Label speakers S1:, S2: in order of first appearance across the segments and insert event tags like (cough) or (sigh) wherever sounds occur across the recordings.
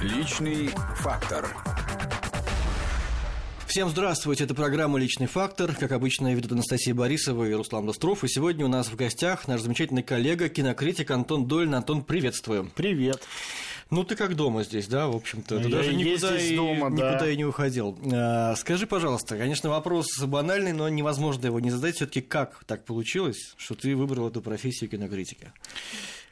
S1: Личный фактор.
S2: Всем здравствуйте, это программа «Личный фактор». Как обычно, ведут Анастасия Борисова и Руслан Быстров. И сегодня у нас в гостях наш замечательный коллега, кинокритик Антон Долин. Антон, приветствуем.
S3: Привет.
S2: Ну, ты как дома здесь, да, в общем-то. Ты
S3: Я
S2: даже никуда,
S3: здесь
S2: и,
S3: дома, да.
S2: никуда и не уходил. А, скажи, пожалуйста, конечно, вопрос банальный, но невозможно его не задать. все таки как так получилось, что ты выбрал эту профессию кинокритика?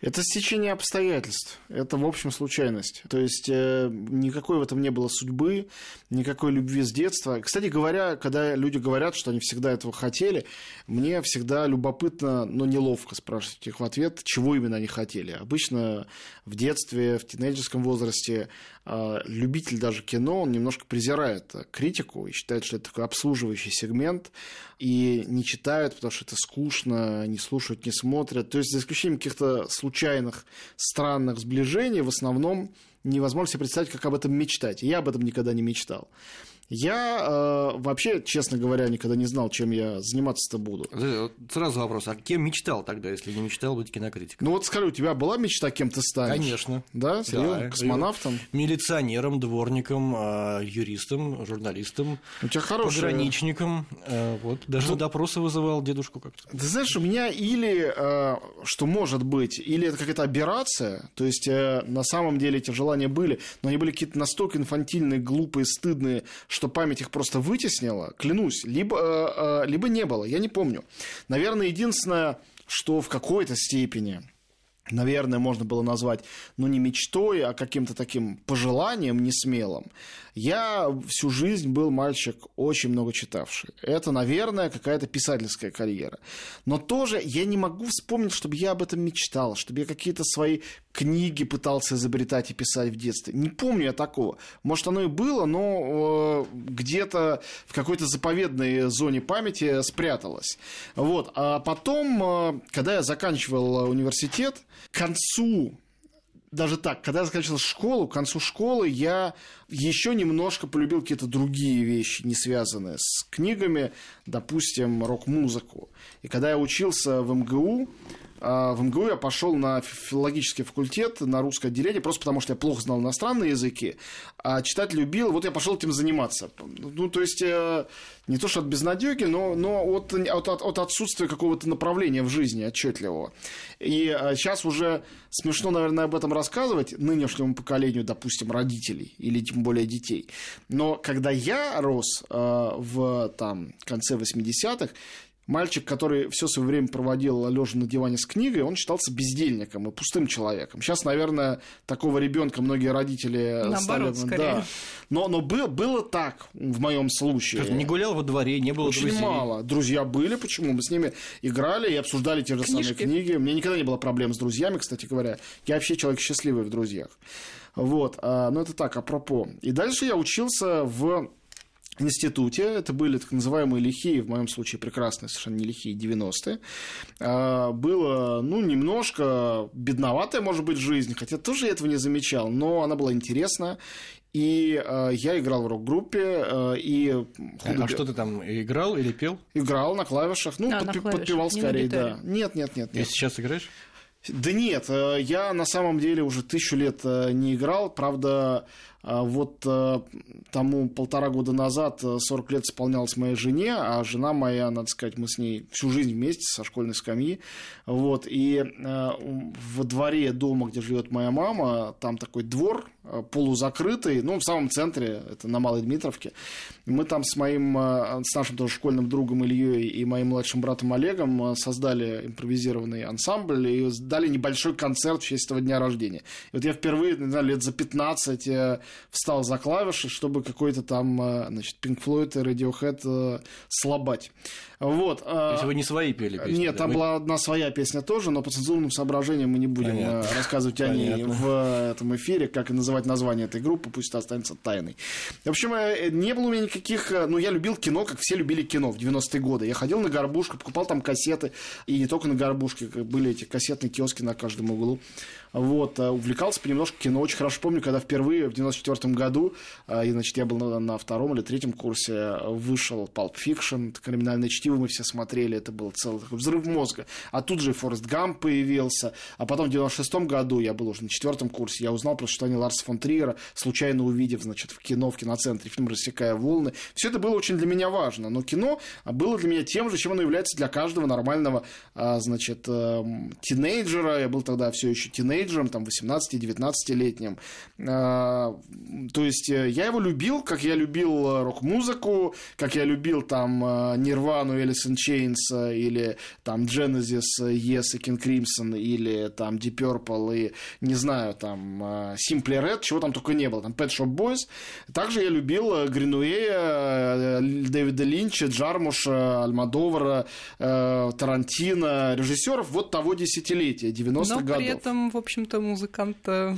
S3: Это стечение обстоятельств. Это, в общем, случайность. То есть э, никакой в этом не было судьбы, никакой любви с детства. Кстати говоря, когда люди говорят, что они всегда этого хотели, мне всегда любопытно, но неловко спрашивать их в ответ, чего именно они хотели. Обычно в детстве, в тинейджерском возрасте любитель даже кино, он немножко презирает критику и считает, что это такой обслуживающий сегмент, и не читают, потому что это скучно, не слушают, не смотрят. То есть, за исключением каких-то случайных, странных сближений, в основном невозможно себе представить, как об этом мечтать. И я об этом никогда не мечтал. Я э, вообще, честно говоря, никогда не знал, чем я заниматься-то буду.
S2: Сразу вопрос, а кем мечтал тогда, если не мечтал быть кинокритиком?
S3: Ну вот скажи, у тебя была мечта, кем ты станешь?
S2: Конечно.
S3: Да? Серьезно?
S2: Да.
S3: Космонавтом?
S2: Милиционером, дворником, а, юристом, журналистом,
S3: У тебя хорошая...
S2: пограничником. э, Вот, даже на допросы вызывал дедушку как-то.
S3: Ты знаешь, у меня или, э, что может быть, или это какая-то аберрация, то есть э, на самом деле эти желания были, но они были какие-то настолько инфантильные, глупые, стыдные, что память их просто вытеснила, клянусь, либо, э, э, либо не было, я не помню. Наверное, единственное, что в какой-то степени наверное, можно было назвать, ну, не мечтой, а каким-то таким пожеланием несмелым. Я всю жизнь был мальчик очень много читавший. Это, наверное, какая-то писательская карьера. Но тоже я не могу вспомнить, чтобы я об этом мечтал, чтобы я какие-то свои книги пытался изобретать и писать в детстве. Не помню я такого. Может, оно и было, но э, где-то в какой-то заповедной зоне памяти спряталось. Вот. А потом, э, когда я заканчивал университет, концу даже так, когда я заканчивал школу, к концу школы я еще немножко полюбил какие-то другие вещи, не связанные с книгами, допустим, рок-музыку. И когда я учился в МГУ, а, в МГУ я пошел на филологический факультет, на русское отделение, просто потому что я плохо знал иностранные языки, а читать любил, вот я пошел этим заниматься. Ну, то есть, э, не то что от безнадеги, но, но от, от, от отсутствия какого-то направления в жизни отчетливого. И сейчас уже смешно, наверное, об этом рассказывать нынешнему поколению, допустим, родителей или тем более детей. Но когда я рос э, в там, конце 80-х, мальчик, который все свое время проводил лежа на диване с книгой, он считался бездельником и пустым человеком. Сейчас, наверное, такого ребенка многие родители
S4: Наоборот,
S3: стали...
S4: скорее.
S3: Да. Но, но было, было так в моем случае.
S2: Не гулял во дворе, не было
S3: Очень
S2: друзей.
S3: мало. Друзья были, почему? Мы с ними играли и обсуждали те же самые
S4: Книжки.
S3: книги. У меня никогда не было проблем с друзьями, кстати говоря. Я вообще человек счастливый в друзьях. Вот. А, ну, это так, апропо. И дальше я учился в институте. Это были так называемые лихие, в моем случае прекрасные, совершенно не лихие, 90-е. А, Было, ну, немножко бедноватая, может быть, жизнь, хотя тоже я этого не замечал, но она была интересна. И э, я играл в рок-группе, э, и
S2: А,
S3: худо-
S2: а что ты там играл или пел?
S3: играл на клавишах, ну,
S4: А, на
S3: подпи-
S4: клавишах,
S3: подпевал
S4: не на
S3: скорее, да. Нет, нет, нет,
S2: И
S3: нет.
S2: сейчас играешь?
S3: Да нет, э, я на самом деле уже тысячу лет э, не играл. Правда, э, вот тому полтора года назад э, 40 лет исполнялось моей жене, а жена моя, надо сказать, мы с ней всю жизнь вместе со школьной скамьи. Вот, и во дворе дома, где живет моя мама, там такой двор полузакрытый, ну, в самом центре, это на Малой Дмитровке. Мы там с моим, с нашим тоже школьным другом Ильей и моим младшим братом Олегом создали импровизированный ансамбль и дали небольшой концерт в честь этого дня рождения. И вот я впервые, не знаю, лет за 15 э, встал за клавиши, чтобы какой-то там, э, значит, Pink Floyd и Radiohead э, слабать. Вот.
S2: То
S3: э,
S2: есть вы не свои пели песни?
S3: нет,
S2: да?
S3: там
S2: Вы-
S3: была одна своя песня тоже, но по цензурным соображениям мы не будем
S2: Понятно.
S3: э, рассказывать о ней
S2: Понятно.
S3: в этом эфире, как и называть название этой группы, пусть это останется тайной. В общем, э, не было у меня никаких... э, Ну, я любил кино, как все любили кино в 90-е годы. Я ходил на горбушку, покупал там кассеты, и не только на горбушке, были эти кассетные киоски на каждом углу. Вот, э, увлекался понемножку кино. Очень хорошо помню, когда впервые в 94 году, и, значит, я был на, на втором или третьем курсе, вышел Pulp Fiction, криминальное чтиво мы все смотрели, это был целый такой взрыв мозга. А тут же Форест Гамп появился, а потом в 96 году, я был уже на четвертом курсе, я узнал про существование Ларса фон Триера, случайно увидев, значит, в кино, в киноцентре фильм «Рассекая волны». Все это было очень для меня важно, но кино было для меня тем же, чем оно является для каждого нормального, а, значит, эм, тинейджера. Я был тогда все еще тинейджером, там, 18-19-летним. А, то есть э, я его любил, как я любил э, рок-музыку, как я любил там Нирвану, Элис Chains или там Genesis, Yes и King Crimson или там Deep Purple и не знаю, там Simply Red, чего там только не было, там Pet Shop Boys. Также я любил Гринуэя, Дэвида Линча, Джармуша, Альмадовара, Тарантино, режиссеров вот того десятилетия, 90-х годов.
S4: Но при этом, в общем-то, музыкант да.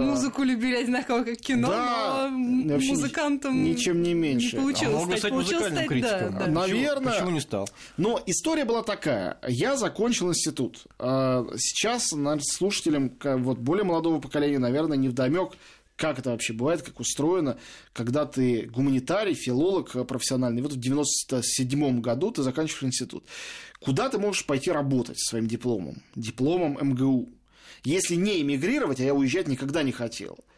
S4: музыку любили одинаково, как кино, да. но музыкантом
S3: ничем не меньше.
S4: Не получилось
S2: а стать.
S4: стать
S2: музыкальным критиком.
S4: Да, да.
S3: Наверное.
S2: Почему не стал?
S3: Но история была такая. Я закончил институт. А, сейчас наверное, слушателям вот, более молодого поколения, наверное, не вдомек, как это вообще бывает, как устроено, когда ты гуманитарий, филолог э, профессиональный, вот в 97 году ты заканчиваешь институт. Куда ты можешь пойти работать своим дипломом? Дипломом МГУ. Если не эмигрировать, а я уезжать никогда не хотел –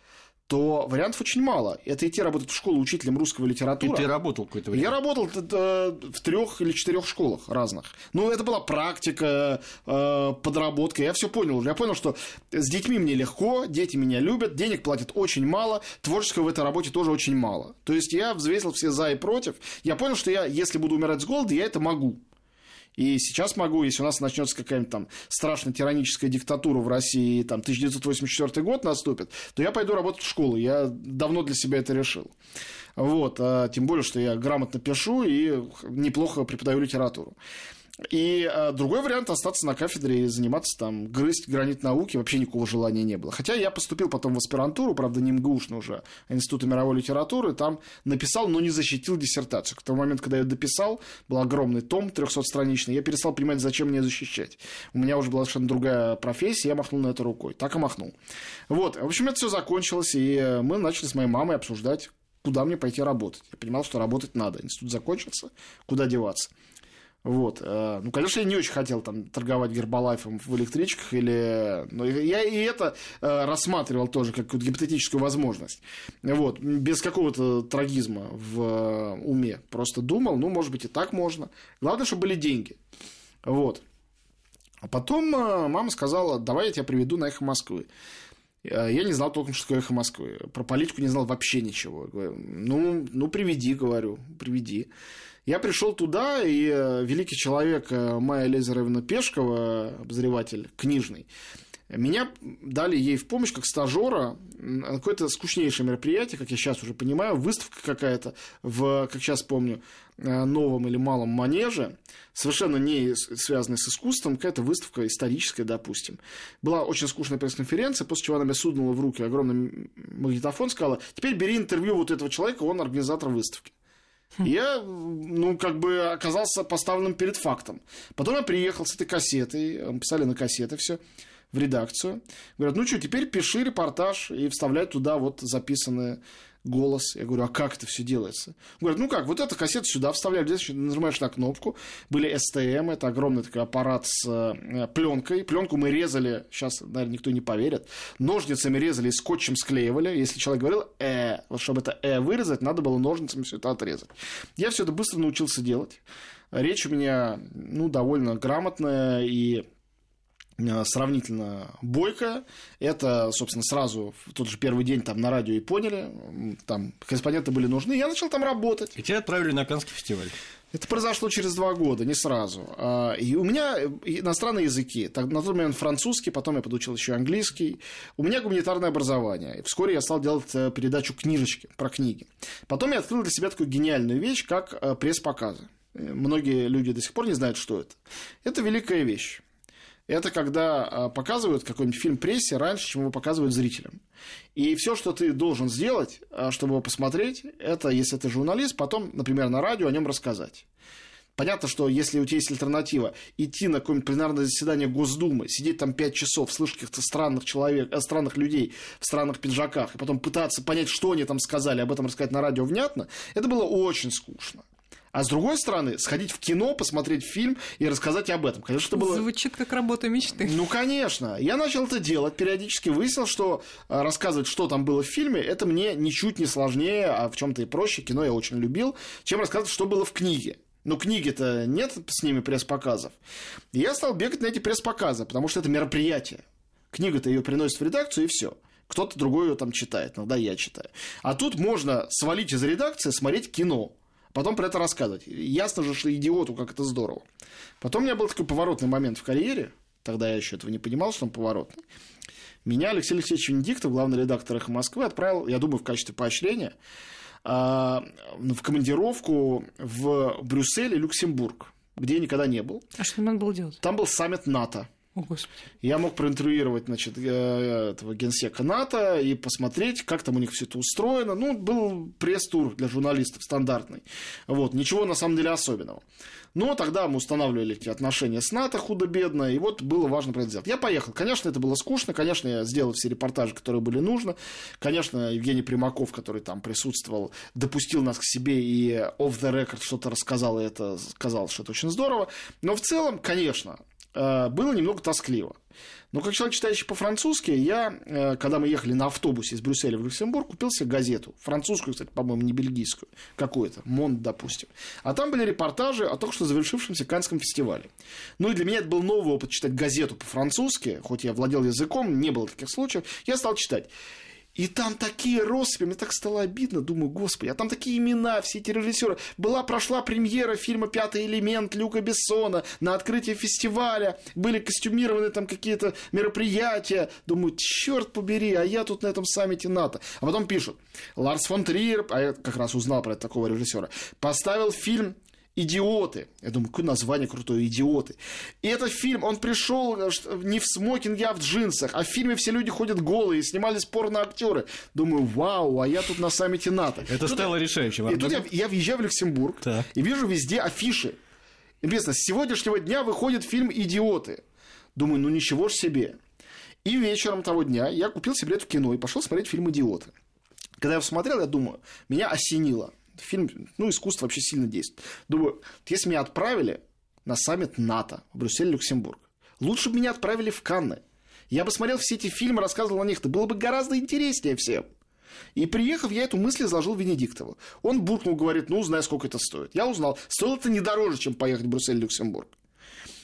S3: то вариантов очень мало. Это идти работать в школу учителем русского литературы.
S2: И ты работал какое-то время?
S3: Я работал э, в трех или четырех школах разных. Ну, это была практика, э, подработка. Я все понял. Я понял, что с детьми мне легко, дети меня любят, денег платят очень мало, творческого в этой работе тоже очень мало. То есть я взвесил все за и против. Я понял, что я, если буду умирать с голода, я это могу. И сейчас могу, если у нас начнется какая-нибудь там страшная тираническая диктатура в России, там 1984 год наступит, то я пойду работать в школу. Я давно для себя это решил. Вот, а тем более, что я грамотно пишу и неплохо преподаю литературу. И а, другой вариант остаться на кафедре и заниматься там, грызть гранит науки, вообще никакого желания не было. Хотя я поступил потом в аспирантуру, правда, не МГУшно уже, а Института мировой литературы, там написал, но не защитил диссертацию. К тому моменту, когда я дописал, был огромный том 300-страничный, я перестал понимать, зачем мне защищать. У меня уже была совершенно другая профессия, я махнул на это рукой. Так и махнул. Вот, в общем, это все закончилось, и мы начали с моей мамой обсуждать, куда мне пойти работать. Я понимал, что работать надо. Институт закончился, куда деваться. Вот. Э, ну, конечно, я не очень хотел там торговать гербалайфом в электричках или... Но я и это э, рассматривал тоже как какую-то гипотетическую возможность. Вот. Без какого-то трагизма в э, уме. Просто думал, ну, может быть, и так можно. Главное, чтобы были деньги. Вот. А потом мама сказала, давай я тебя приведу на «Эхо Москвы». Я не знал толком, что такое «Эхо Москвы». Про политику не знал вообще ничего. ну, ну, приведи, говорю, приведи. Я пришел туда, и э, великий человек э, Майя Лезеровна Пешкова, обозреватель книжный, меня дали ей в помощь как стажера какое-то скучнейшее мероприятие, как я сейчас уже понимаю, выставка какая-то в, как сейчас помню, э, новом или малом манеже, совершенно не связанная с искусством, какая-то выставка историческая, допустим. Была очень скучная пресс-конференция, после чего она мне сунула в руки огромный магнитофон, сказала, теперь бери интервью вот этого человека, он организатор выставки. Я, ну, как бы оказался поставленным перед фактом. Потом я приехал с этой кассетой, писали на кассеты все в редакцию. Говорят, ну что, теперь пиши репортаж и вставляй туда вот записанные голос. Я говорю, а как это все делается? Говорят, ну как, вот эту кассету сюда вставляют, здесь нажимаешь на кнопку. Были STM, это огромный такой аппарат с э, пленкой. Пленку мы резали, сейчас, наверное, никто не поверит, ножницами резали и скотчем склеивали. Если человек говорил «э», вот чтобы это «э» вырезать, надо было ножницами все это отрезать. Я все это быстро научился делать. Речь у меня, ну, довольно грамотная и сравнительно бойкая. Это, собственно, сразу в тот же первый день там на радио и поняли. Там корреспонденты были нужны. Я начал там работать.
S2: И тебя отправили на Канский фестиваль.
S3: Это произошло через два года, не сразу. А, и у меня иностранные языки. На тот момент французский, потом я подучил еще английский. У меня гуманитарное образование. И вскоре я стал делать э, передачу книжечки про книги. Потом я открыл для себя такую гениальную вещь, как э, пресс-показы. Многие люди до сих пор не знают, что это. Это великая вещь это когда а, показывают какой-нибудь фильм прессе раньше, чем его показывают зрителям. И все, что ты должен сделать, а, чтобы его посмотреть, это, если ты журналист, потом, например, на радио о нем рассказать. Понятно, что если у тебя есть альтернатива идти на какое-нибудь пленарное заседание Госдумы, сидеть там пять часов, слышать каких-то странных человек, э, странных людей в странных пиджаках, и потом пытаться понять, что они там сказали, об этом рассказать на радио внятно, это было очень скучно. А с другой стороны, сходить в кино, посмотреть фильм и рассказать об этом. Конечно, это было...
S4: Звучит как работа мечты.
S3: Ну, конечно. Я начал это делать периодически. Выяснил, что э, рассказывать, что там было в фильме, это мне ничуть не сложнее, а в чем то и проще. Кино я очень любил, чем рассказывать, что было в книге. Но книги-то нет с ними пресс-показов. И я стал бегать на эти пресс-показы, потому что это мероприятие. Книга-то ее приносит в редакцию, и все. Кто-то другой ее там читает, иногда я читаю. А тут можно свалить из редакции, смотреть кино потом про это рассказывать. Ясно же, что идиоту, как это здорово. Потом у меня был такой поворотный момент в карьере, тогда я еще этого не понимал, что он поворотный. Меня Алексей Алексеевич Венедиктов, главный редактор «Эхо Москвы», отправил, я думаю, в качестве поощрения, а, в командировку в Брюссель и Люксембург, где я никогда не был.
S4: А что надо было делать?
S3: Там был саммит НАТО.
S4: Господи.
S3: Я мог проинтервьюировать, значит, э, этого генсека НАТО и посмотреть, как там у них все это устроено. Ну, был пресс-тур для журналистов стандартный. Вот, ничего на самом деле особенного. Но тогда мы устанавливали эти отношения с НАТО худо-бедно, и вот было важно про. Я поехал. Конечно, это было скучно, конечно, я сделал все репортажи, которые были нужны. Конечно, Евгений Примаков, который там присутствовал, допустил нас к себе и off the record что-то рассказал, и это сказал, что это очень здорово. Но в целом, конечно, было немного тоскливо. Но как человек, читающий по-французски, я, э, когда мы ехали на автобусе из Брюсселя в Люксембург, купил себе газету. Французскую, кстати, по-моему, не бельгийскую. Какую-то. Монт, допустим. А там были репортажи о только что завершившемся Канском фестивале. Ну и для меня это был новый опыт читать газету по-французски. Хоть я владел языком, не было таких случаев. Я стал читать. И там такие россыпи, мне так стало обидно, думаю, господи, а там такие имена, все эти режиссеры. Была, прошла премьера фильма «Пятый элемент» Люка Бессона на открытии фестиваля, были костюмированы там какие-то мероприятия. Думаю, черт побери, а я тут на этом саммите НАТО. А потом пишут, Ларс фон Триер, а я как раз узнал про такого режиссера, поставил фильм «Идиоты». Я думаю, какое название крутое «Идиоты». И этот фильм, он пришел э, не в смокинге, а в джинсах. А в фильме все люди ходят голые, снимались порно-актеры. Думаю, вау, а я тут на саммите НАТО.
S2: Это тут стало решающим.
S3: И тут я, я въезжаю в Люксембург так. и вижу везде афиши. Интересно, с сегодняшнего дня выходит фильм «Идиоты». Думаю, ну ничего ж себе. И вечером того дня я купил себе билет в кино и пошел смотреть фильм «Идиоты». Когда я посмотрел, я думаю, меня осенило фильм, ну, искусство вообще сильно действует. Думаю, если меня отправили на саммит НАТО в Брюссель-Люксембург, лучше бы меня отправили в Канны. Я бы смотрел все эти фильмы, рассказывал о них, это было бы гораздо интереснее всем. И приехав, я эту мысль изложил Венедиктову. Он буркнул, говорит, ну, узнай, сколько это стоит. Я узнал, стоило это не дороже, чем поехать в Брюссель-Люксембург.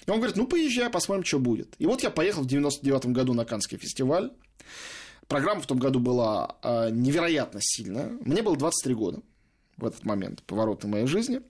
S3: И он говорит, ну, поезжай, посмотрим, что будет. И вот я поехал в 99 году на Канский фестиваль. Программа в том году была э, невероятно сильная. Мне было 23 года в этот момент, поворот в моей жизни.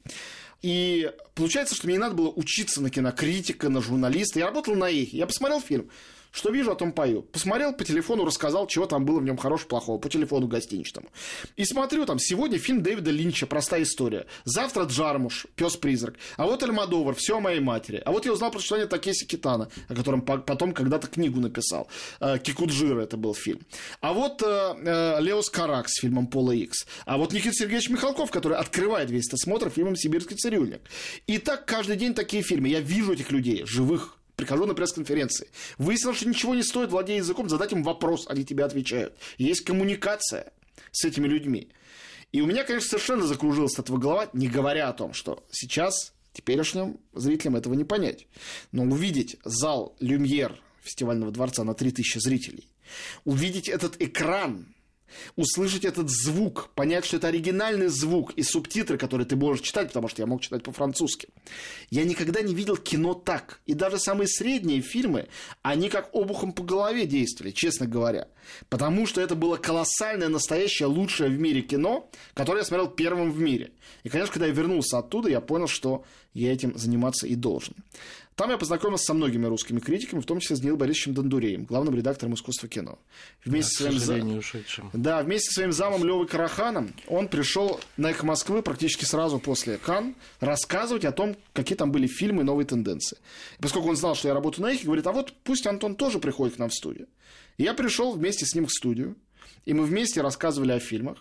S3: И получается, что мне не надо было учиться на кинокритика, на журналиста. Я работал на их. Я посмотрел фильм. Что вижу, о том пою. Посмотрел по телефону, рассказал, чего там было в нем хорошего, плохого, по телефону гостиничному. И смотрю, там, сегодня фильм Дэвида Линча «Простая история». Завтра Джармуш, пес-призрак. А вот Альмадовар, все о моей матери. А вот я узнал про существование Такеси Китана, о котором потом когда-то книгу написал. Э, Кикуджира это был фильм. А вот э, э, Леос Карак с фильмом Пола Икс. А вот Никита Сергеевич Михалков, который открывает весь этот смотр фильмом «Сибирский цирюльник». И так каждый день такие фильмы. Я вижу этих людей, живых, прихожу на пресс-конференции. Выяснилось, что ничего не стоит, владея языком, задать им вопрос, они тебе отвечают. Есть коммуникация с этими людьми. И у меня, конечно, совершенно закружилась от этого голова, не говоря о том, что сейчас теперешним зрителям этого не понять. Но увидеть зал Люмьер фестивального дворца на 3000 зрителей, увидеть этот экран услышать этот звук, понять, что это оригинальный звук и субтитры, которые ты можешь читать, потому что я мог читать по-французски. Я никогда не видел кино так. И даже самые средние фильмы, они как обухом по голове действовали, честно говоря. Потому что это было колоссальное, настоящее, лучшее в мире кино, которое я смотрел первым в мире. И, конечно, когда я вернулся оттуда, я понял, что я этим заниматься и должен. Там я познакомился со многими русскими критиками, в том числе с Нил Борисовичем Дондуреем, главным редактором искусства кино.
S2: Вместе да, с своим ушедшим.
S3: Да, вместе со своим замом Левой Караханом он пришел на «Эхо Москвы» практически сразу после Кан рассказывать о том, какие там были фильмы и новые тенденции. И поскольку он знал, что я работаю на «Эхе», говорит, а вот пусть Антон тоже приходит к нам в студию. И я пришел вместе с ним в студию, и мы вместе рассказывали о фильмах,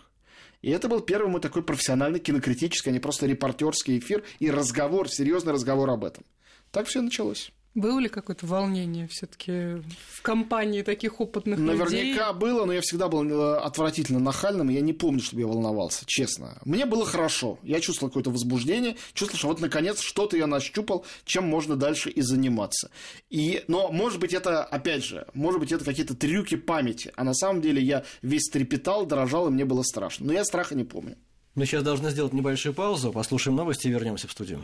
S3: И это был первый мой такой профессиональный кинокритический, а не просто репортерский эфир и разговор, серьезный разговор об этом. Так все началось.
S4: Было ли какое-то волнение все-таки в компании таких опытных
S3: Наверняка
S4: людей?
S3: Наверняка было, но я всегда был э, отвратительно нахальным, и я не помню, чтобы я волновался, честно. Мне было хорошо. Я чувствовал какое-то возбуждение, чувствовал, что вот наконец что-то я нащупал, чем можно дальше и заниматься. И, но, может быть, это, опять же, может быть, это какие-то трюки памяти. А на самом деле я весь трепетал, дрожал, и мне было страшно. Но я страха не помню.
S2: Мы сейчас должны сделать небольшую паузу, послушаем новости и вернемся в студию.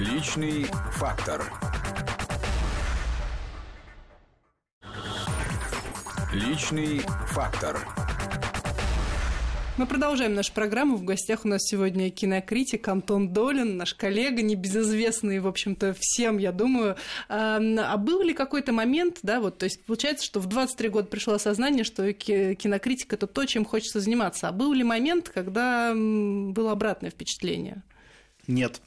S1: Личный фактор. Личный фактор.
S4: Мы продолжаем нашу программу. В гостях у нас сегодня кинокритик Антон Долин, наш коллега, небезызвестный, в общем-то, всем, я думаю. А был ли какой-то момент, да, вот, то есть получается, что в 23 года пришло осознание, что кинокритика – это то, чем хочется заниматься. А был ли момент, когда было обратное впечатление?
S3: Нет.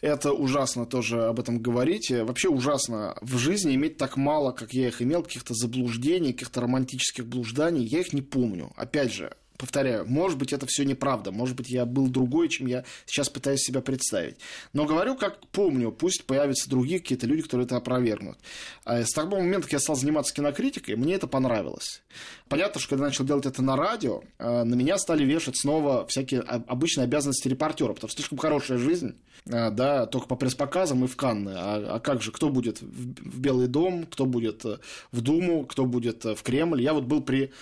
S3: Это ужасно тоже об этом говорить. Вообще ужасно в жизни иметь так мало, как я их имел, каких-то заблуждений, каких-то романтических блужданий. Я их не помню. Опять же, повторяю, может быть, это все неправда, может быть, я был другой, чем я сейчас пытаюсь себя представить. Но говорю, как помню, пусть появятся другие какие-то люди, которые это опровергнут. А с того момента, как я стал заниматься кинокритикой, мне это понравилось. Понятно, что когда я начал делать это на радио, э, на меня стали вешать снова всякие обычные обязанности репортера, потому что слишком хорошая жизнь, э, да, только по пресс-показам и в Канны. А, а как же, кто будет в Белый дом, кто будет э, в Думу, кто будет в Кремль. Я вот был при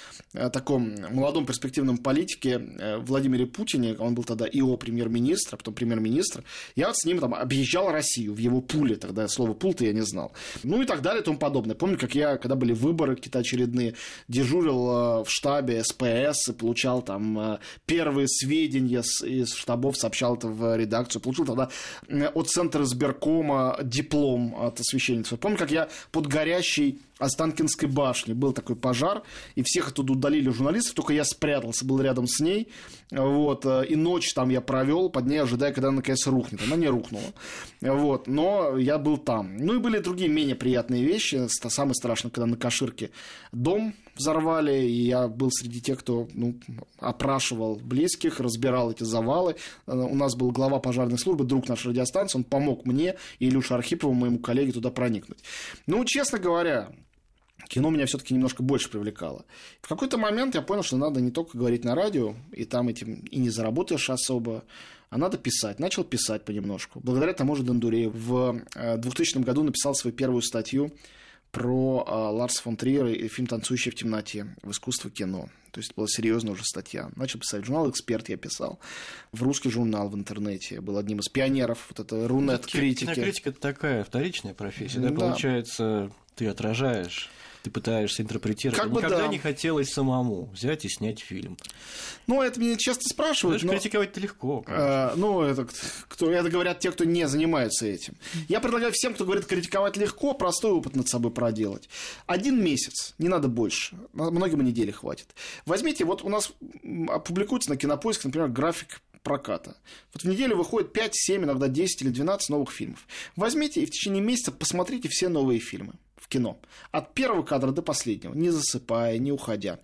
S3: таком молодом перспективном политике Владимире Путине, он был тогда ИО премьер-министр, а потом премьер-министр. Я вот с ним там объезжал Россию в его пуле, тогда слово пул-то я не знал. Ну и так далее и тому подобное. Помню, как я, когда были выборы какие-то очередные, дежурил э, в штабе СПС и получал там э, первые сведения из штабов, сообщал это в редакцию. Получил тогда от центра сберкома диплом от освещенницы. Помню, как я под горящей Останкинской башни был такой пожар, и всех оттуда удалили журналистов, только я спрятался, был рядом с ней, вот, э, и ночь там я провел, под ней ожидая, когда она наконец рухнет. Она не рухнула, вот, но я был там. Ну и были другие менее приятные вещи, самое страшное, когда на Каширке дом взорвали, и я был среди тех, кто ну, опрашивал близких, разбирал эти завалы. Э, у нас был глава пожарной службы, друг нашей радиостанции, он помог мне и Илюше Архипову, моему коллеге, туда проникнуть. Ну, честно говоря, кино меня все-таки немножко больше привлекало. В какой-то момент я понял, что надо не только говорить на радио, и там этим и не заработаешь особо, а надо писать. Начал писать понемножку. Благодаря тому же Дондурею в 2000 э, году написал свою первую статью про а, Ларса фон Триера и фильм «Танцующий в темноте» в искусство кино. То есть, это была серьезная уже статья. Начал писать журнал «Эксперт» я писал. В русский журнал в интернете. Был одним из пионеров вот это рунет-критики.
S2: Кинокритика – это такая вторичная профессия. Да, да, получается, ты отражаешь ты пытаешься интерпретировать. Как бы Никогда да. не хотелось самому взять и снять фильм.
S3: Ну, это меня часто спрашивают.
S2: Знаешь, но... критиковать-то легко.
S3: А, ну, это, кто, это говорят те, кто не занимается этим. Я предлагаю всем, кто говорит критиковать легко, простой опыт над собой проделать. Один месяц, не надо больше. Многим недели хватит. Возьмите, вот у нас опубликуется на Кинопоиск, например, график проката. Вот в неделю выходит 5, 7, иногда 10 или 12 новых фильмов. Возьмите и в течение месяца посмотрите все новые фильмы в кино. От первого кадра до последнего, не засыпая, не уходя.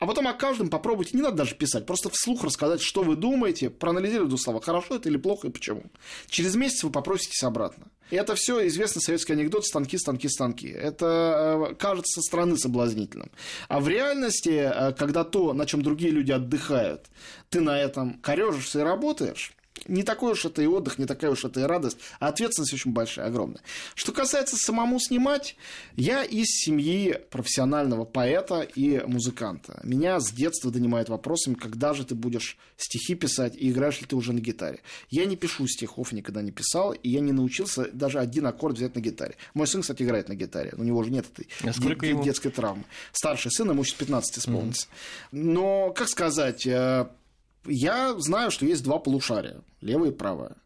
S3: А потом о каждом попробуйте, не надо даже писать, просто вслух рассказать, что вы думаете, проанализировать два слова, хорошо это или плохо и почему. Через месяц вы попроситесь обратно. И это все известный советский анекдот «станки, станки, станки». Это э, кажется со стороны соблазнительным. А в реальности, э, когда то, на чем другие люди отдыхают, ты на этом корежишься и работаешь, не такой уж это и отдых, не такая уж это и радость, а ответственность очень большая, огромная. Что касается самому снимать, я из семьи профессионального поэта и музыканта. Меня с детства донимают вопросами, когда же ты будешь стихи писать и играешь ли ты уже на гитаре. Я не пишу стихов, никогда не писал, и я не научился даже один аккорд взять на гитаре. Мой сын, кстати, играет на гитаре, у него уже нет этой а д- детской травмы. Старший сын, ему сейчас 15 исполнится. Mm-hmm. Но, как сказать, э, я знаю, что есть два полушария, левое и правое.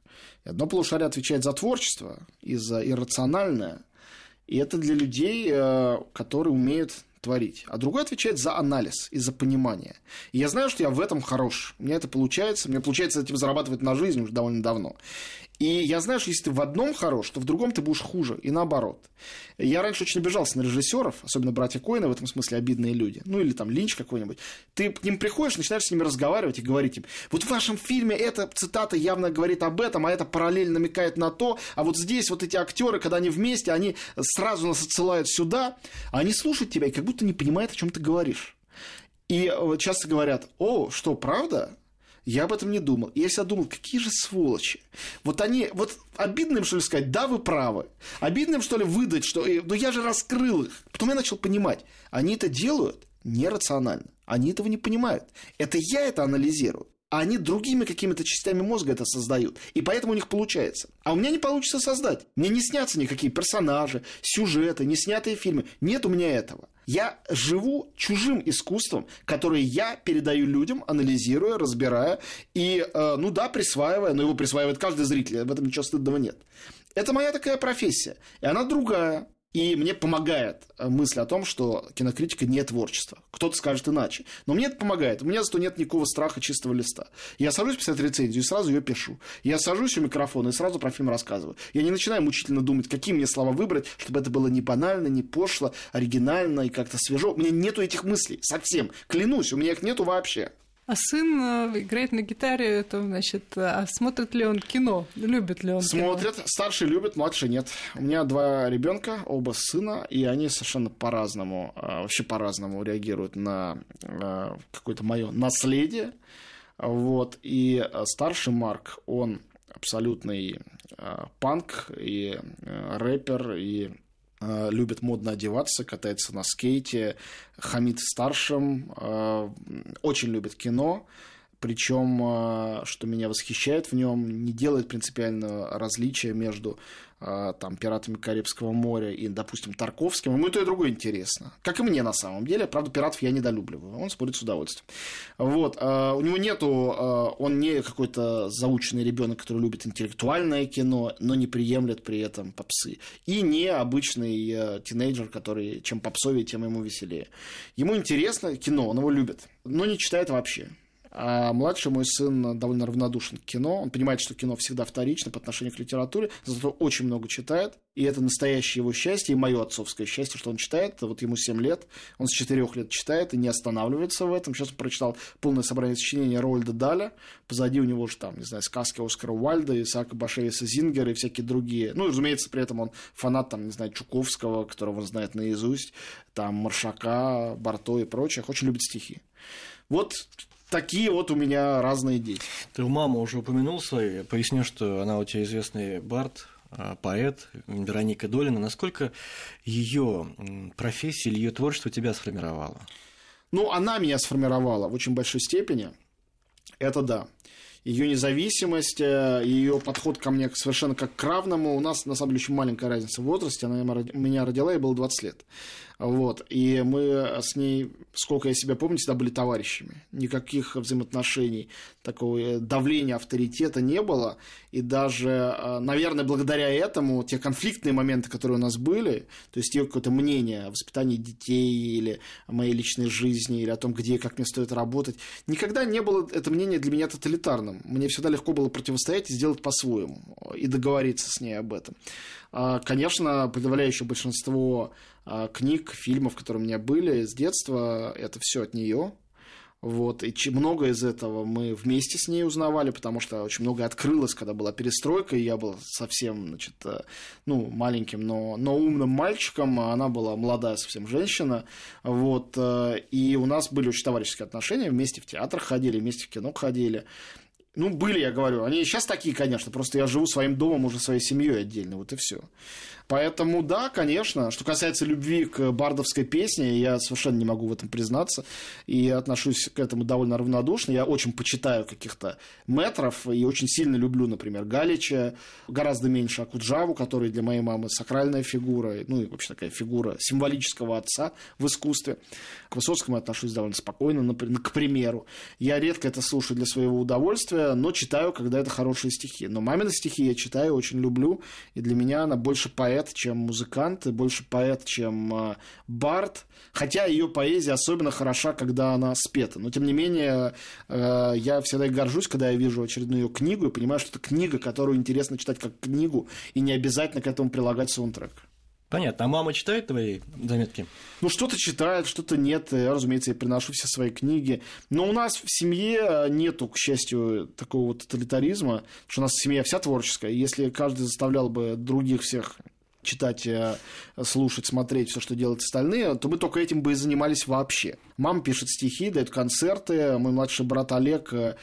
S3: И одно полушарие отвечает за творчество и за иррациональное, и это для людей, э, которые умеют творить. А другой отвечает за анализ и за понимание. И я знаю, что я в этом хорош. У меня это получается. Мне получается этим зарабатывать на жизнь уже довольно давно. И я знаю, что если ты в одном хорош, то в другом ты будешь хуже, и наоборот. Я раньше очень обижался на режиссеров, особенно братья Коина, в этом смысле обидные люди. Ну, или там Линч какой-нибудь. Ты к ним приходишь, начинаешь с ними разговаривать и говорить им, вот в вашем фильме эта цитата явно говорит об этом, а это параллельно намекает на то, а вот здесь вот эти актеры, когда они вместе, они сразу нас отсылают сюда, а они слушают тебя и как будто не понимают, о чем ты говоришь. И часто говорят, о, что, правда? Я об этом не думал. Я всегда думал, какие же сволочи. Вот они, вот обидно им, что ли, сказать, да, вы правы. Обидно им, что ли, выдать, что, ну я же раскрыл их. Потом я начал понимать, они это делают нерационально. Они этого не понимают. Это я это анализирую. А они другими какими-то частями мозга это создают. И поэтому у них получается. А у меня не получится создать. Мне не снятся никакие персонажи, сюжеты, не снятые фильмы. Нет у меня этого. Я живу чужим искусством, которое я передаю людям, анализируя, разбирая и, э, ну да, присваивая, но его присваивает каждый зритель, в этом ничего стыдного нет. Это моя такая профессия, и она другая. И мне помогает э, мысль о том, что кинокритика не творчество. Кто-то скажет иначе. Но мне это помогает. У меня зато нет никакого страха чистого листа. Я сажусь писать рецензию и сразу ее пишу. Я сажусь у микрофона и сразу про фильм рассказываю. Я не начинаю мучительно думать, какие мне слова выбрать, чтобы это было не банально, не пошло, оригинально и как-то свежо. У меня нету этих мыслей совсем. Клянусь, у меня их нету вообще.
S4: А сын э, играет на гитаре, это значит, а смотрит ли он кино? Любит ли он
S3: Смотрит.
S4: кино?
S3: Старший любит, младший нет. У меня два ребенка, оба сына, и они совершенно по-разному, а, вообще по-разному реагируют на какое-то мое наследие. Вот. И старший Марк, он абсолютный панк и рэпер, и Э, любит модно одеваться, катается на скейте, хамит старшим, э, очень любит кино, причем, э, что меня восхищает в нем, не делает принципиального различия между там, пиратами Карибского моря и, допустим, Тарковским. Ему и то, и другое интересно. Как и мне, на самом деле. Правда, пиратов я недолюбливаю. Он смотрит с удовольствием. Вот. А, у него нету... А, он не какой-то заученный ребенок, который любит интеллектуальное кино, но не приемлет при этом попсы. И не обычный тинейджер, который чем попсовее, тем ему веселее. Ему интересно кино, он его любит, но не читает вообще. А младший мой сын довольно равнодушен к кино. Он понимает, что кино всегда вторично по отношению к литературе, зато очень много читает. И это настоящее его счастье, и мое отцовское счастье, что он читает. Вот ему 7 лет, он с 4 лет читает и не останавливается в этом. Сейчас он прочитал полное собрание сочинений Рольда Даля. Позади у него же там, не знаю, сказки Оскара Уальда, Исаака Башевиса Зингера и всякие другие. Ну, и, разумеется, при этом он фанат, там, не знаю, Чуковского, которого он знает наизусть, там, Маршака, Барто и прочих. Очень любит стихи. Вот такие вот у меня разные дети.
S2: Ты у мамы уже упомянул свои, поясню, что она у тебя известный бард, а, поэт Вероника Долина. Насколько ее профессия или ее творчество тебя сформировало?
S3: Ну, она меня сформировала в очень большой степени. Это да. Ее независимость, э, ее подход ко мне совершенно как к равному. У нас, на самом деле, очень маленькая разница в возрасте. Она меня родила, ей было 20 лет. Вот. И мы с ней, сколько я себя помню, всегда были товарищами. Никаких взаимоотношений, такого э, давления авторитета не было. И даже, э, наверное, благодаря этому те конфликтные моменты, которые у нас были, то есть ее какое-то мнение о воспитании детей или о моей личной жизни, или о том, где и как мне стоит работать, никогда не было это мнение для меня тоталитарным. Мне всегда легко было противостоять и сделать по-своему, и договориться с ней об этом. А, конечно, подавляющее большинство а, книг, фильмов, которые у меня были с детства, это все от нее. Вот, и много из этого мы вместе с ней узнавали, потому что очень многое открылось, когда была перестройка, и я был совсем, значит, э, ну, маленьким, но, но умным мальчиком, а она была молодая совсем женщина, вот, э, и у нас были очень товарищеские отношения, вместе в театр ходили, вместе в кино ходили, ну, были, я говорю. Они сейчас такие, конечно. Просто я живу своим домом, уже своей семьей отдельно. Вот и все. Поэтому, да, конечно. Что касается любви к бардовской песне, я совершенно не могу в этом признаться. И отношусь к этому довольно равнодушно. Я очень почитаю каких-то метров и очень сильно люблю, например, Галича. Гораздо меньше Акуджаву, который для моей мамы сакральная фигура. Ну, и вообще такая фигура символического отца в искусстве. К Высоцкому отношусь довольно спокойно, например, к примеру. Я редко это слушаю для своего удовольствия но читаю, когда это хорошие стихи. Но мамины стихи я читаю, очень люблю, и для меня она больше поэт, чем музыкант, и больше поэт, чем э, бард, хотя ее поэзия особенно хороша, когда она спета. Но, тем не менее, э, я всегда горжусь, когда я вижу очередную ее книгу и понимаю, что это книга, которую интересно читать как книгу, и не обязательно к этому прилагать саундтрек.
S2: Понятно. А мама читает твои заметки?
S3: Ну, что-то читает, что-то нет. Я, разумеется, я приношу все свои книги. Но у нас в семье нету, к счастью, такого вот тоталитаризма, что у нас семья вся творческая. Если каждый заставлял бы других всех читать, э, слушать, смотреть все, что делают остальные, то мы только этим бы и занимались вообще. Мама пишет стихи, дает концерты. Мой младший брат Олег э,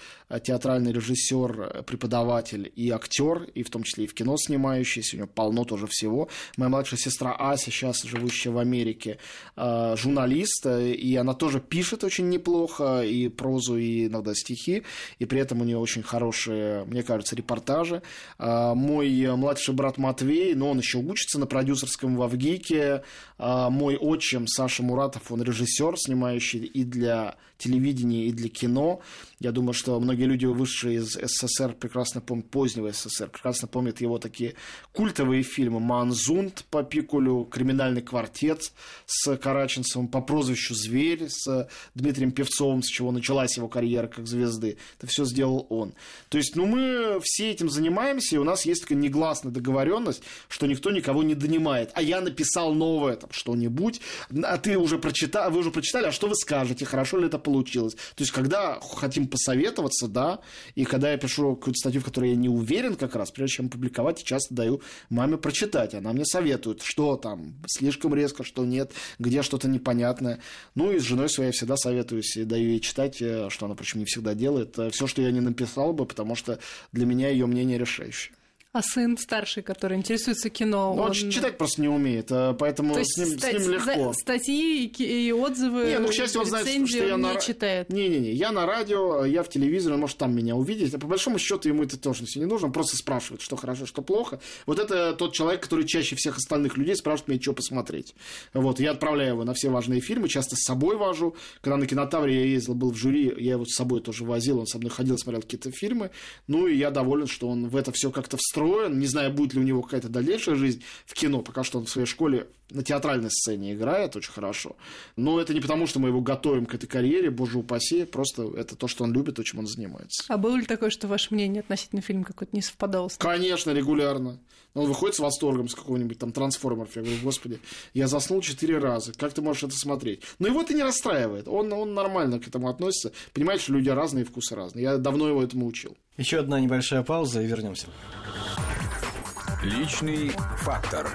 S3: театральный режиссер, преподаватель и актер, и в том числе и в кино снимающийся. У него полно тоже всего. Моя младшая сестра Ася, сейчас живущая в Америке, э, журналист, и она тоже пишет очень неплохо и прозу, и иногда стихи, и при этом у нее очень хорошие, мне кажется, репортажи. Мой младший брат Матвей, но он еще учится на продюсерском в Авгике. Мой отчим Саша Муратов, он режиссер, снимающий и для телевидения, и для кино. Я думаю, что многие люди, вышедшие из СССР, прекрасно помнят, позднего СССР, прекрасно помнят его такие культовые фильмы «Манзунт» по Пикулю, «Криминальный квартет» с Караченцевым, по прозвищу «Зверь» с Дмитрием Певцовым, с чего началась его карьера как звезды. Это все сделал он. То есть, ну, мы все этим занимаемся, и у нас есть такая негласная договоренность, что никто никого не донимает. А я написал новое там что-нибудь, а ты уже прочитал, вы уже прочитали, а что вы скажете, хорошо ли это получилось? То есть, когда хотим посоветоваться, да, и когда я пишу какую-то статью, в которой я не уверен как раз, прежде чем публиковать, часто даю маме прочитать, она мне советует, что там слишком резко, что нет, где что-то непонятное. Ну и с женой своей всегда советуюсь и даю ей читать, э, что она, причем не всегда делает, э, все, что я не написал бы, потому что для меня ее мнение решающее.
S4: А сын старший, который интересуется кино,
S3: ну, он... он читать просто не умеет, а поэтому
S4: То
S3: с, ним, стать, с ним легко.
S4: Статьи и, и отзывы,
S3: не, ну, к счастью, он знает, что я
S4: не
S3: на...
S4: читает.
S3: Не-не-не, я на радио, я в телевизоре, он может там меня увидеть, а по большому счету ему это тоже не нужно, он просто спрашивает, что хорошо, что плохо. Вот это тот человек, который чаще всех остальных людей спрашивает меня, что посмотреть. Вот, я отправляю его на все важные фильмы, часто с собой вожу. Когда на кинотавре я ездил, был в жюри, я его с собой тоже возил, он со мной ходил, смотрел какие-то фильмы. Ну, и я доволен, что он в это все как-то встроен. Не знаю, будет ли у него какая-то дальнейшая жизнь в кино. Пока что он в своей школе на театральной сцене играет очень хорошо. Но это не потому, что мы его готовим к этой карьере, боже упаси, просто это то, что он любит, то, чем он занимается.
S4: А было ли такое, что ваше мнение относительно фильма какое-то не совпадало? С
S3: Конечно, регулярно. Он выходит с восторгом с какого-нибудь там трансформеров. Я говорю, господи, я заснул четыре раза. Как ты можешь это смотреть? Но его это не расстраивает. Он, он нормально к этому относится. Понимает, что люди разные, вкусы разные. Я давно его этому учил.
S2: Еще одна небольшая пауза и вернемся.
S1: Личный фактор.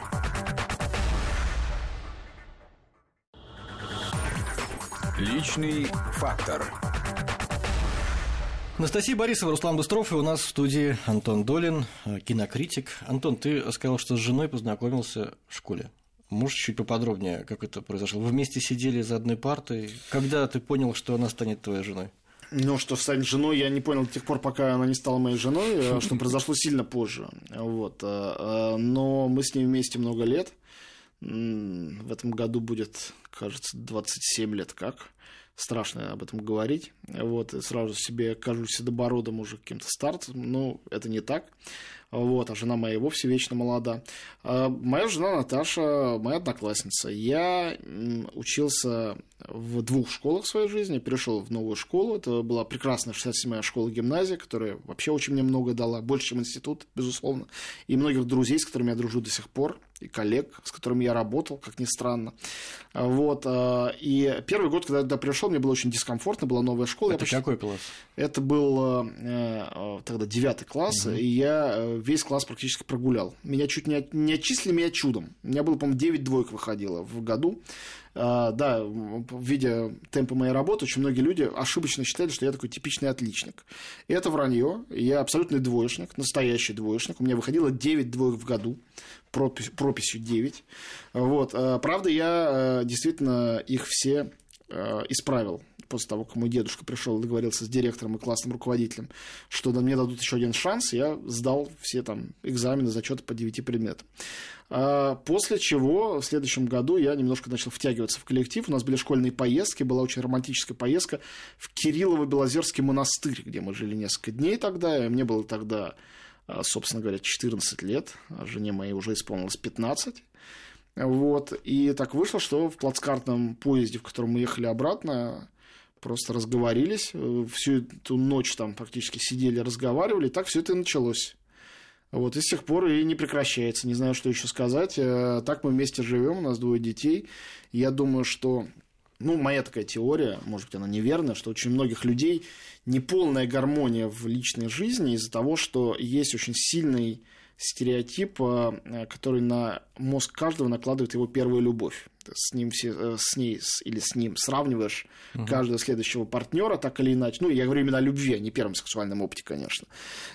S1: Личный фактор.
S2: Анастасия Борисова, Руслан Быстров, и у нас в студии Антон Долин, э, кинокритик. Антон, ты сказал, что с женой познакомился в школе. Можешь чуть поподробнее, как это произошло? Вы вместе сидели за одной партой. Когда ты понял, что она станет твоей женой?
S3: Ну, что стать женой, я не понял до тех пор, пока она не стала моей женой, э, что произошло сильно позже. Вот. Э, э, но мы с ней вместе много лет. В этом году будет, кажется, 27 лет как. Страшно об этом говорить. Вот, сразу себе кажусь седобородым уже каким-то старцем. Но это не так. Вот, а жена моя вовсе вечно молода. А моя жена Наташа, моя одноклассница. Я учился в двух школах в своей жизни, перешел в новую школу. Это была прекрасная 67-я школа-гимназия, которая вообще очень мне много дала, больше, чем институт, безусловно. И многих друзей, с которыми я дружу до сих пор, и коллег, с которыми я работал, как ни странно. Вот. А, и первый год, когда я туда пришел, мне было очень дискомфортно, была новая школа.
S2: Это
S3: я
S2: какой класс?
S3: Это был э, тогда девятый класс, угу. и я э, весь класс практически прогулял. Меня чуть не, не отчислили, меня чудом. У меня было, по-моему, 9 двоек выходило в году. А, да, видя темпы моей работы, очень многие люди ошибочно считали, что я такой типичный отличник. И это вранье. Я абсолютный двоечник, настоящий двоечник. У меня выходило 9 двоек в году, пропись, прописью 9. Вот. А, правда, я э, действительно их все э, исправил после того, как мой дедушка пришел и договорился с директором и классным руководителем, что мне дадут еще один шанс, я сдал все там экзамены, зачеты по девяти предметам. А после чего в следующем году я немножко начал втягиваться в коллектив. У нас были школьные поездки, была очень романтическая поездка в Кириллово-Белозерский монастырь, где мы жили несколько дней тогда. И мне было тогда, а, собственно говоря, 14 лет, а жене моей уже исполнилось 15. Вот. И так вышло, что в плацкартном поезде, в котором мы ехали обратно, просто разговорились. Всю эту ночь там практически сидели, разговаривали. И так все это и началось. Вот, и с тех пор и не прекращается. Не знаю, что еще сказать. Э, так мы вместе живем, у нас двое детей. Я думаю, что ну, моя такая теория, может быть, она неверная, что очень многих людей неполная гармония в личной жизни из-за того, что есть очень сильный стереотип, э, который на мозг каждого накладывает его первая любовь. С ним все, э, с ней или с ним сравниваешь угу. каждого следующего партнера, так или иначе. Ну, я говорю именно о любви, а не первом сексуальном опыте, конечно.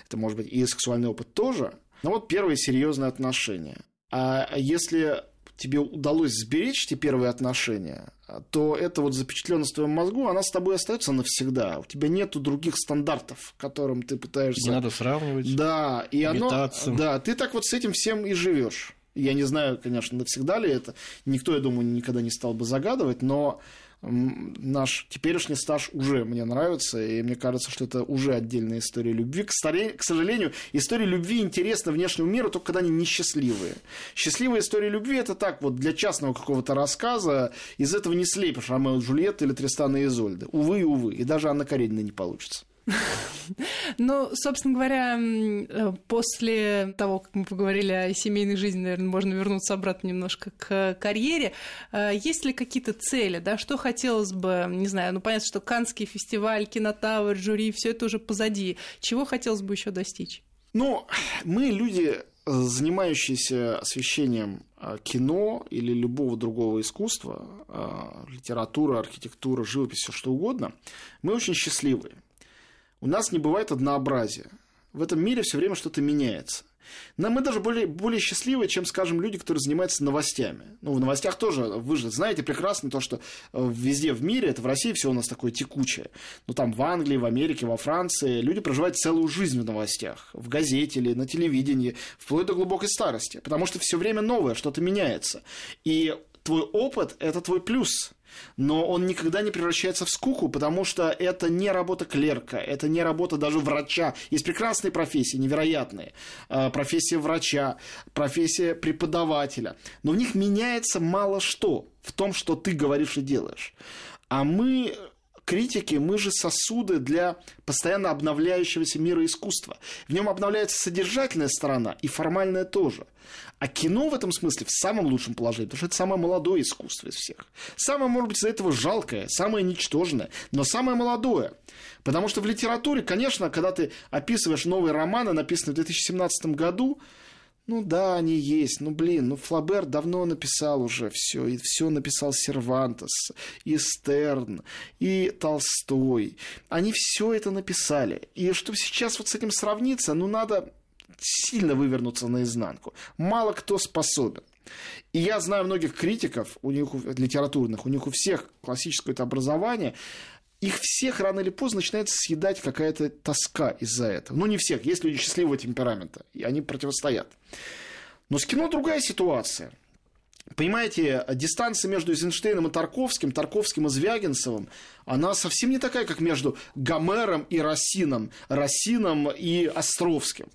S3: Это может быть и сексуальный опыт тоже. Но вот первые серьезные отношения. А если тебе удалось сберечь эти первые отношения, то это вот запечатленность в твоем мозгу, она с тобой остается навсегда. У тебя нету других стандартов, которым ты пытаешься...
S2: Не надо сравнивать.
S3: Да, и оно... Да, ты так вот с этим всем и живешь. Я не знаю, конечно, навсегда ли это. Никто, я думаю, никогда не стал бы загадывать, но наш теперешний стаж уже мне нравится, и мне кажется, что это уже отдельная история любви. К, старе... к сожалению, история любви интересна внешнему миру только когда они несчастливые. Счастливая история любви – это так вот для частного какого-то рассказа из этого не слепишь Ромео и Джульетта или Тристана и Изольды. Увы и увы. И даже Анна Каренина не получится. (laughs)
S4: Ну, собственно говоря, э, после того, как мы поговорили о семейной жизни, наверное, можно вернуться обратно немножко к карьере. Э, есть ли какие-то цели, да, что хотелось бы, не знаю, ну, понятно, что Канский фестиваль, кинотавр, жюри, все это уже позади. Чего хотелось бы еще достичь?
S3: Ну, мы люди, занимающиеся освещением э, кино или любого другого искусства, литература, архитектура, живопись, все что угодно, мы очень счастливые. У нас не бывает однообразия. В этом мире все время что-то меняется. Но мы даже более, более счастливы, чем, скажем, люди, которые занимаются новостями. Ну, в новостях тоже, вы же знаете прекрасно то, что э, везде в мире, это в России все у нас такое текучее. Ну, там в Англии, в Америке, во Франции люди проживают целую жизнь в новостях. В газете или на телевидении, вплоть до глубокой старости. Потому что все время новое, что-то меняется. И твой опыт – это твой плюс но он никогда не превращается в скуку, потому что это не работа клерка, это не работа даже врача. Есть прекрасные профессии, невероятные. Э, профессия врача, профессия преподавателя. Но в них меняется мало что в том, что ты говоришь и делаешь. А мы критики, мы же сосуды для постоянно обновляющегося мира искусства. В нем обновляется содержательная сторона и формальная тоже. А кино в этом смысле в самом лучшем положении, потому что это самое молодое искусство из всех. Самое, может быть, из-за этого жалкое, самое ничтожное, но самое молодое. Потому что в литературе, конечно, когда ты описываешь новые романы, написанные в 2017 году, ну да, они есть. Ну блин, ну Флабер давно написал уже все. И все написал Сервантес, и Стерн, и Толстой. Они все это написали. И чтобы сейчас вот с этим сравниться, ну надо сильно вывернуться наизнанку. Мало кто способен. И я знаю многих критиков, у них литературных, у них у всех классическое это образование, их всех рано или поздно начинает съедать какая-то тоска из-за этого. Ну, не всех, есть люди счастливого темперамента, и они противостоят. Но с кино другая ситуация. Понимаете, дистанция между Эйзенштейном и Тарковским, Тарковским и Звягинцевым, она совсем не такая, как между Гомером и Рассином, Рассином и Островским.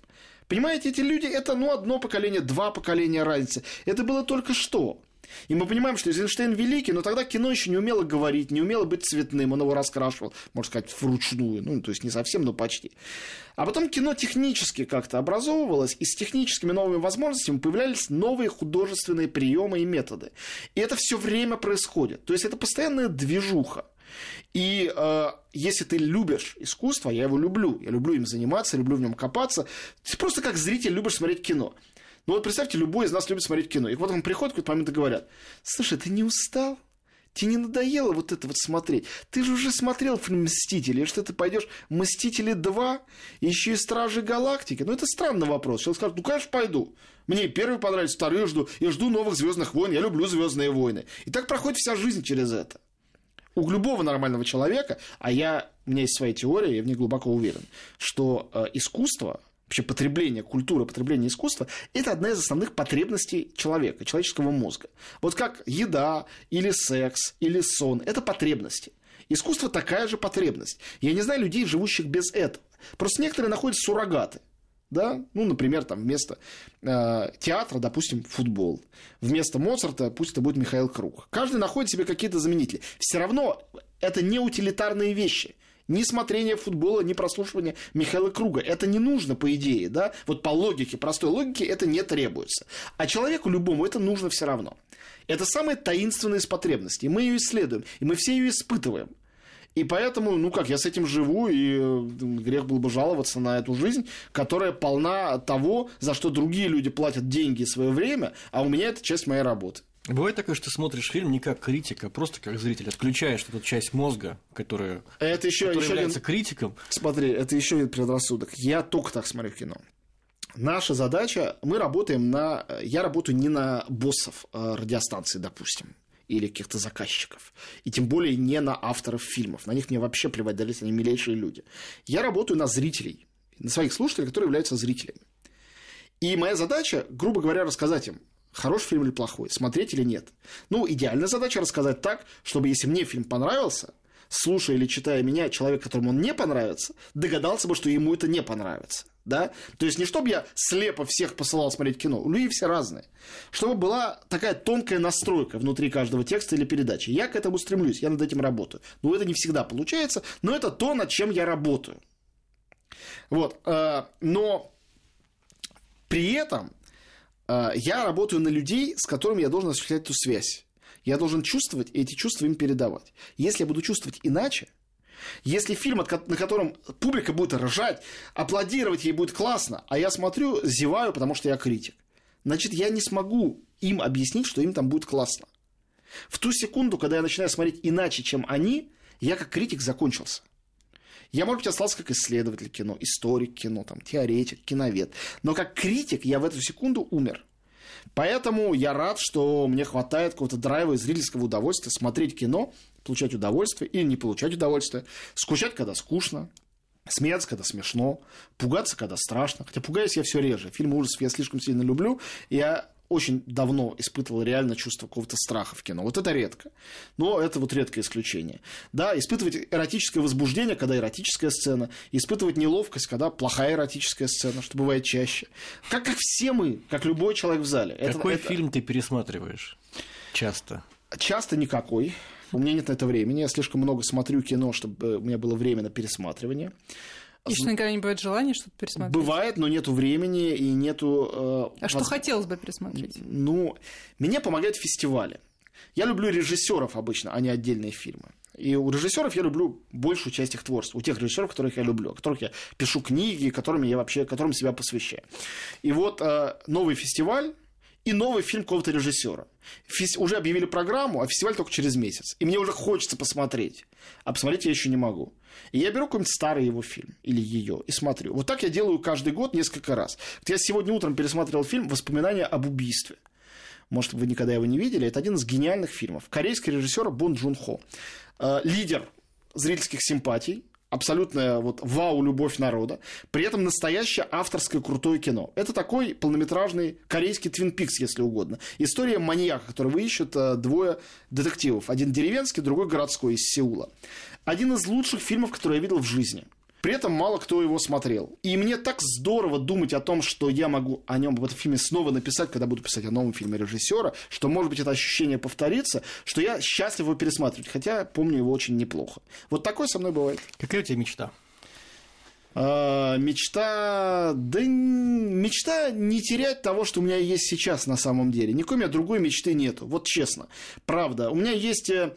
S3: Понимаете, эти люди, это ну одно поколение, два поколения разницы. Это было только что. И мы понимаем, что Эйзенштейн великий, но тогда кино еще не умело говорить, не умело быть цветным, он его раскрашивал, можно сказать, вручную, ну, то есть не совсем, но почти. А потом кино технически как-то образовывалось, и с техническими новыми возможностями появлялись новые художественные приемы и методы. И это все время происходит. То есть это постоянная движуха. И э, если ты любишь искусство, я его люблю, я люблю им заниматься, люблю в нем копаться, ты просто как зритель любишь смотреть кино. Ну вот представьте, любой из нас любит смотреть кино. И вот он приходит в какой-то момент и говорят, слушай, ты не устал? Тебе не надоело вот это вот смотреть? Ты же уже смотрел фильм «Мстители», что ты пойдешь «Мстители 2», еще и «Стражи Галактики»? Ну, это странный вопрос. Человек скажет, ну, конечно, пойду. Мне первый понравится, второй жду. Я жду новых «Звездных войн», я люблю «Звездные войны». И так проходит вся жизнь через это. У любого нормального человека, а я, у меня есть своя теория, я в ней глубоко уверен, что э, искусство, вообще потребление, культура потребления искусства – это одна из основных потребностей человека, человеческого мозга. Вот как еда, или секс, или сон – это потребности. Искусство такая же потребность. Я не знаю людей, живущих без этого. Просто некоторые находят суррогаты – да, ну, например, там вместо э, театра, допустим, футбол, вместо Моцарта пусть это будет Михаил Круг. Каждый находит себе какие-то заменители. Все равно это не утилитарные вещи. Ни смотрение футбола, ни прослушивание Михаила Круга. Это не нужно, по идее, да? Вот по логике, простой логике это не требуется. А человеку любому это нужно все равно. Это самая таинственная из потребностей. Мы ее исследуем, и мы все ее испытываем. И поэтому, ну как, я с этим живу, и грех было бы жаловаться на эту жизнь, которая полна того, за что другие люди платят деньги и свое время, а у меня это часть моей работы.
S2: Бывает такое, что ты смотришь фильм не как критик, а просто как зритель, отключаешь эту часть мозга, которая,
S3: это еще,
S2: которая
S3: еще
S2: является
S3: один...
S2: критиком.
S3: Смотри, это еще один предрассудок. Я только так смотрю кино. Наша задача, мы работаем на... Я работаю не на боссов э, радиостанции, допустим или каких-то заказчиков. И тем более не на авторов фильмов. На них мне вообще плевать, дались они милейшие люди. Я работаю на зрителей, на своих слушателей, которые являются зрителями. И моя задача, грубо говоря, рассказать им, хороший фильм или плохой, смотреть или нет. Ну, идеальная задача рассказать так, чтобы если мне фильм понравился, слушая или читая меня, человек, которому он не понравится, догадался бы, что ему это не понравится да? То есть не чтобы я слепо всех посылал смотреть кино, у людей все разные. Чтобы была такая тонкая настройка внутри каждого текста или передачи. Я к этому стремлюсь, я над этим работаю. Но это не всегда получается, но это то, над чем я работаю. Вот, э, но при этом я работаю на людей, с которыми я должен осуществлять эту связь. Я должен чувствовать и эти чувства им передавать. Если я буду чувствовать иначе, если фильм, на котором публика будет ржать, аплодировать ей будет классно, а я смотрю, зеваю, потому что я критик, значит, я не смогу им объяснить, что им там будет классно. В ту секунду, когда я начинаю смотреть иначе, чем они, я как критик закончился. Я, может быть, остался как исследователь кино, историк кино, там, теоретик, киновед. Но как критик я в эту секунду умер. Поэтому я рад, что мне хватает какого-то драйва и зрительского удовольствия смотреть кино, получать удовольствие или не получать удовольствие, скучать, когда скучно, Смеяться, когда смешно, пугаться, когда страшно. Хотя пугаюсь я все реже. Фильмы ужасов я слишком сильно люблю. Я очень давно испытывал реально чувство какого-то страха в кино. Вот это редко. Но это вот редкое исключение. Да, испытывать эротическое возбуждение, когда эротическая сцена, испытывать неловкость, когда плохая эротическая сцена, что бывает чаще. Как, как все мы, как любой человек в зале.
S2: Какой
S3: это,
S2: фильм ты пересматриваешь часто?
S3: Часто никакой. У меня нет на это времени. Я слишком много смотрю кино, чтобы у меня было время на пересматривание.
S4: И что никогда не бывает желания что-то пересмотреть?
S3: Бывает, но нету времени и нету...
S4: Э, а что хотелось бы пересмотреть?
S3: Ну, мне помогают фестивали. Я люблю режиссеров обычно, а не отдельные фильмы. И у режиссеров я люблю большую часть их творчества. У тех режиссеров, которых я люблю, которых я пишу книги, которыми я вообще, которым себя посвящаю. И вот э, новый фестиваль и новый фильм какого-то режиссера. Фес... Уже объявили программу, а фестиваль только через месяц. И мне уже хочется посмотреть. А посмотреть я еще не могу. И я беру какой-нибудь старый его фильм или ее и смотрю. Вот так я делаю каждый год несколько раз. Вот я сегодня утром пересмотрел фильм «Воспоминания об убийстве». Может, вы никогда его не видели. Это один из гениальных фильмов. Корейский режиссер Бон Джун Хо. Э, лидер зрительских симпатий, абсолютная вот вау-любовь народа, при этом настоящее авторское крутое кино. Это такой полнометражный корейский Твин Пикс, если угодно. История маньяка, которого ищут э, двое детективов. Один деревенский, другой городской из Сеула. Один из лучших фильмов, которые я видел в жизни – при этом мало кто его смотрел. И мне так здорово думать о том, что я могу о нем в этом фильме снова написать, когда буду писать о новом фильме режиссера, что, может быть, это ощущение повторится, что я счастлив его пересматривать, хотя помню его очень неплохо. Вот такое со мной бывает.
S2: Какая у тебя мечта?
S3: А, мечта, да мечта не терять того, что у меня есть сейчас на самом деле. Никакой у меня другой мечты нету, вот честно. Правда, у меня есть э,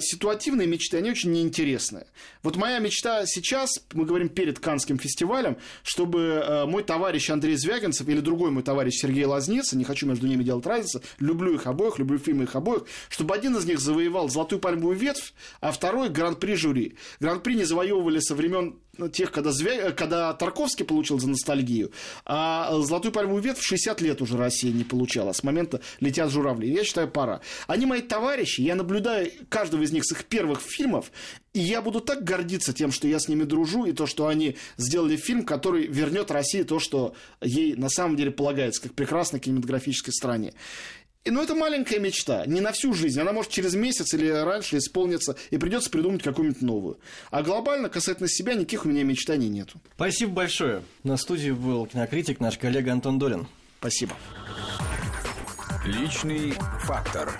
S3: ситуативные мечты, они очень неинтересные. Вот моя мечта сейчас, мы говорим перед Канским фестивалем, чтобы э, мой товарищ Андрей Звягинцев или другой мой товарищ Сергей Лазница, не хочу между ними делать разницы, люблю их обоих, люблю фильмы их обоих, чтобы один из них завоевал золотую пальмовую ветвь, а второй гран-при жюри. Гран-при не завоевывали со времен ну, тех, когда, Звя... когда Тарковский получил за ностальгию, а золотую пальмовую ветвь 60 лет уже Россия не получала с момента «Летят журавли». Я считаю, пора. Они мои товарищи, я наблюдаю каждый каждого из них с их первых фильмов, и я буду так гордиться тем, что я с ними дружу, и то, что они сделали фильм, который вернет России то, что ей на самом деле полагается, как прекрасной кинематографической стране. И, ну, это маленькая мечта, не на всю жизнь. Она может через месяц или раньше исполниться, и придется придумать какую-нибудь новую. А глобально, касательно себя, никаких у меня мечтаний нету.
S2: Спасибо большое. На студии был кинокритик наш коллега Антон Долин.
S3: Спасибо.
S1: Личный фактор.